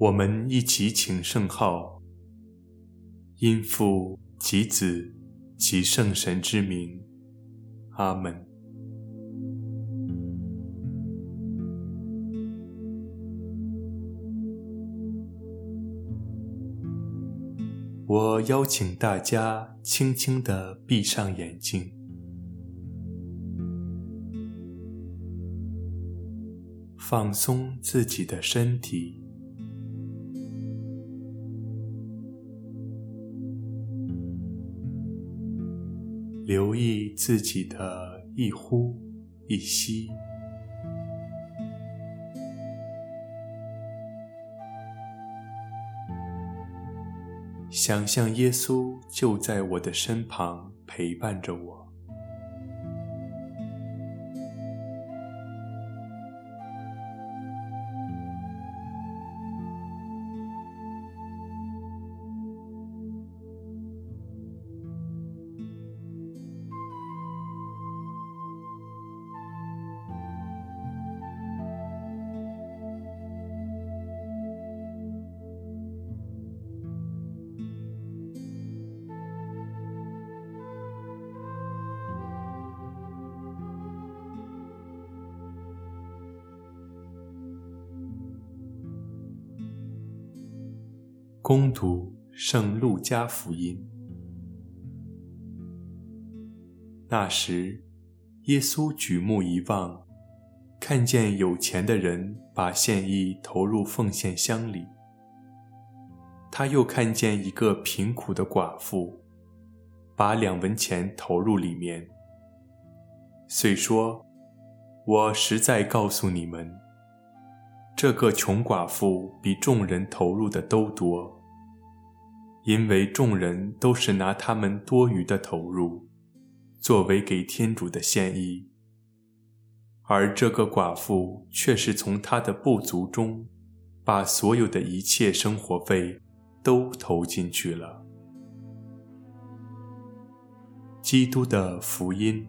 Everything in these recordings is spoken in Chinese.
我们一起请圣号，因父及子及圣神之名，阿门。我邀请大家轻轻地闭上眼睛，放松自己的身体。留意自己的一呼一吸，想象耶稣就在我的身旁陪伴着我。恭读圣路加福音。那时，耶稣举目一望，看见有钱的人把现意投入奉献箱里。他又看见一个贫苦的寡妇，把两文钱投入里面。遂说：“我实在告诉你们，这个穷寡妇比众人投入的都多。”因为众人都是拿他们多余的投入，作为给天主的献意，而这个寡妇却是从她的不足中，把所有的一切生活费都投进去了。基督的福音。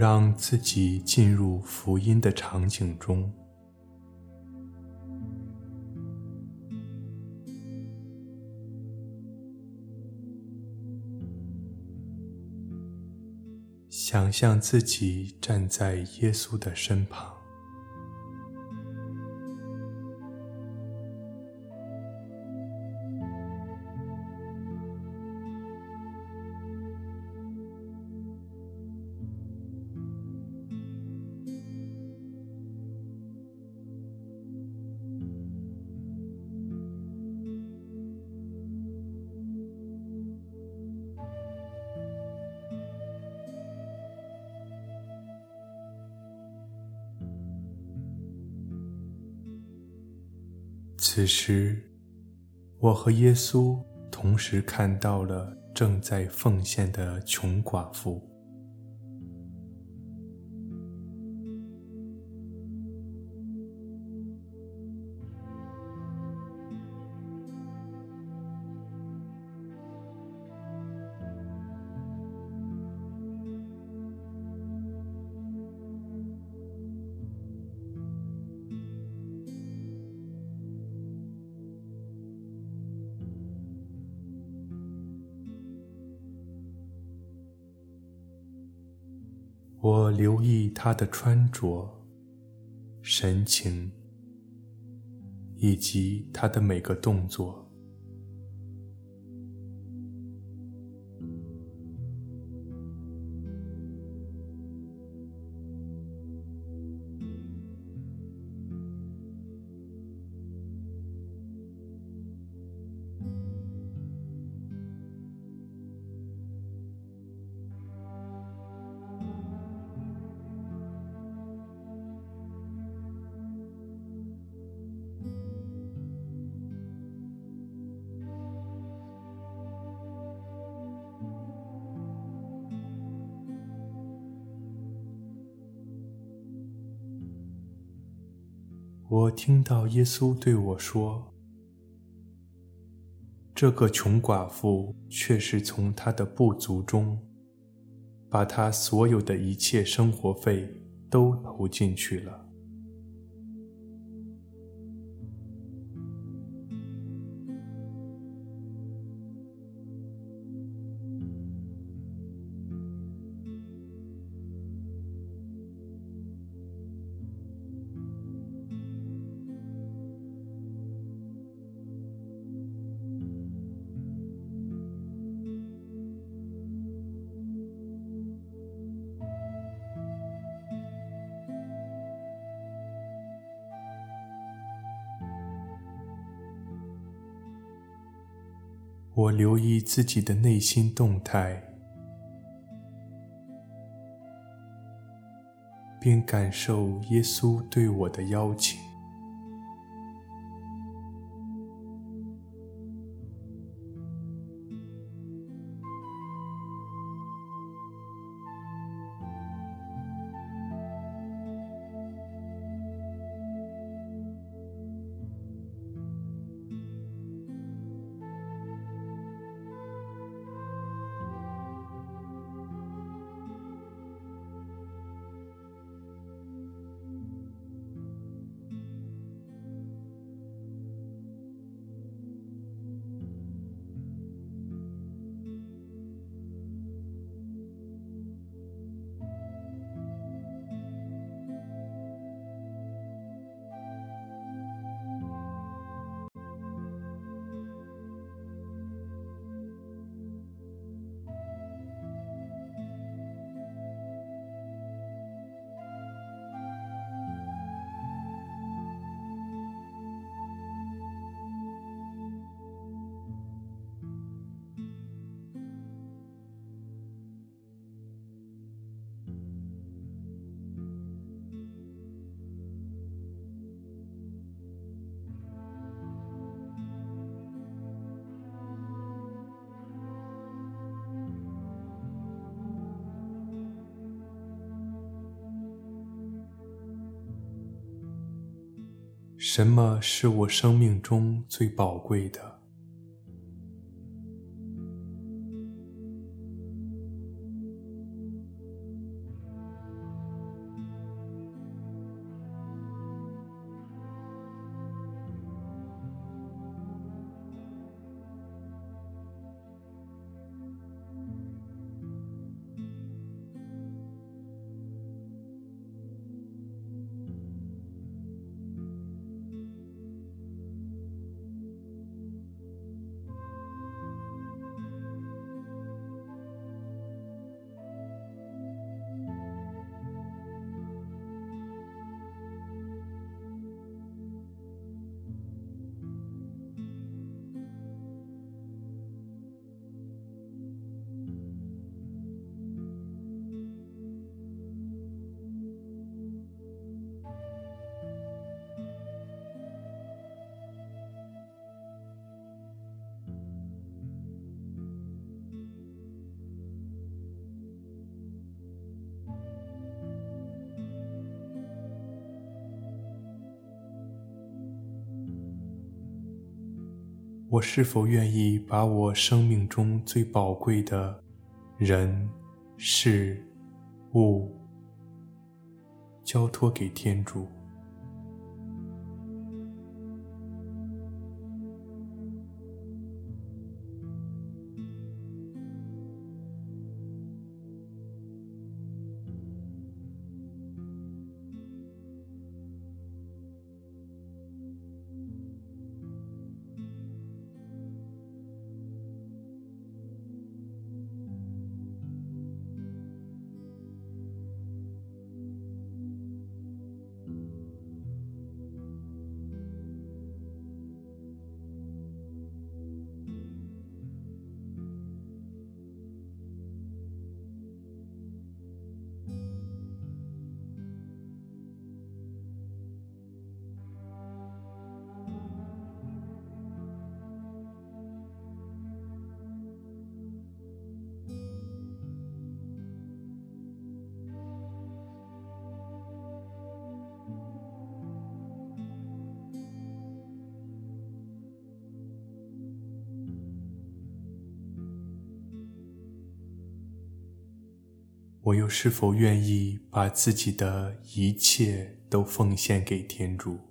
让自己进入福音的场景中，想象自己站在耶稣的身旁。此时，我和耶稣同时看到了正在奉献的穷寡妇。我留意他的穿着、神情，以及他的每个动作。我听到耶稣对我说：“这个穷寡妇却是从她的不足中，把她所有的一切生活费都投进去了。”我留意自己的内心动态，并感受耶稣对我的邀请。什么是我生命中最宝贵的？我是否愿意把我生命中最宝贵的人、事、物交托给天主？我又是否愿意把自己的一切都奉献给天主？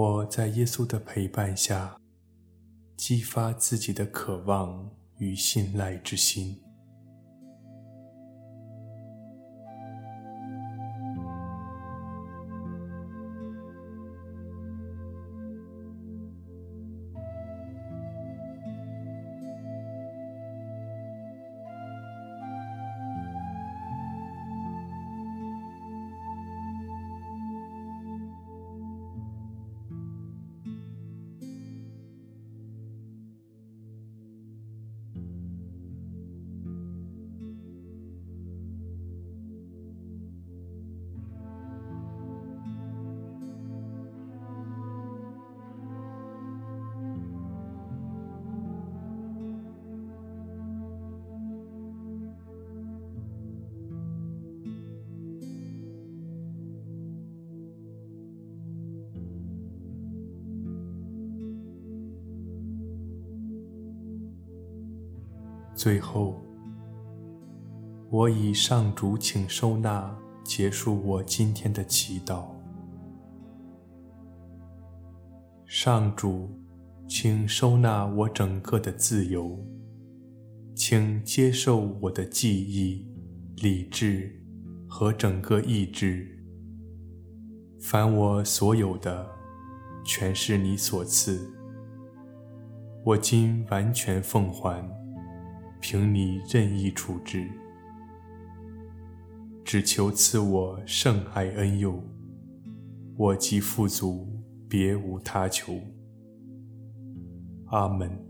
我在耶稣的陪伴下，激发自己的渴望与信赖之心。最后，我以上主请收纳结束我今天的祈祷。上主，请收纳我整个的自由，请接受我的记忆、理智和整个意志。凡我所有的，全是你所赐。我今完全奉还。凭你任意处置，只求赐我圣爱恩佑，我即富足，别无他求。阿门。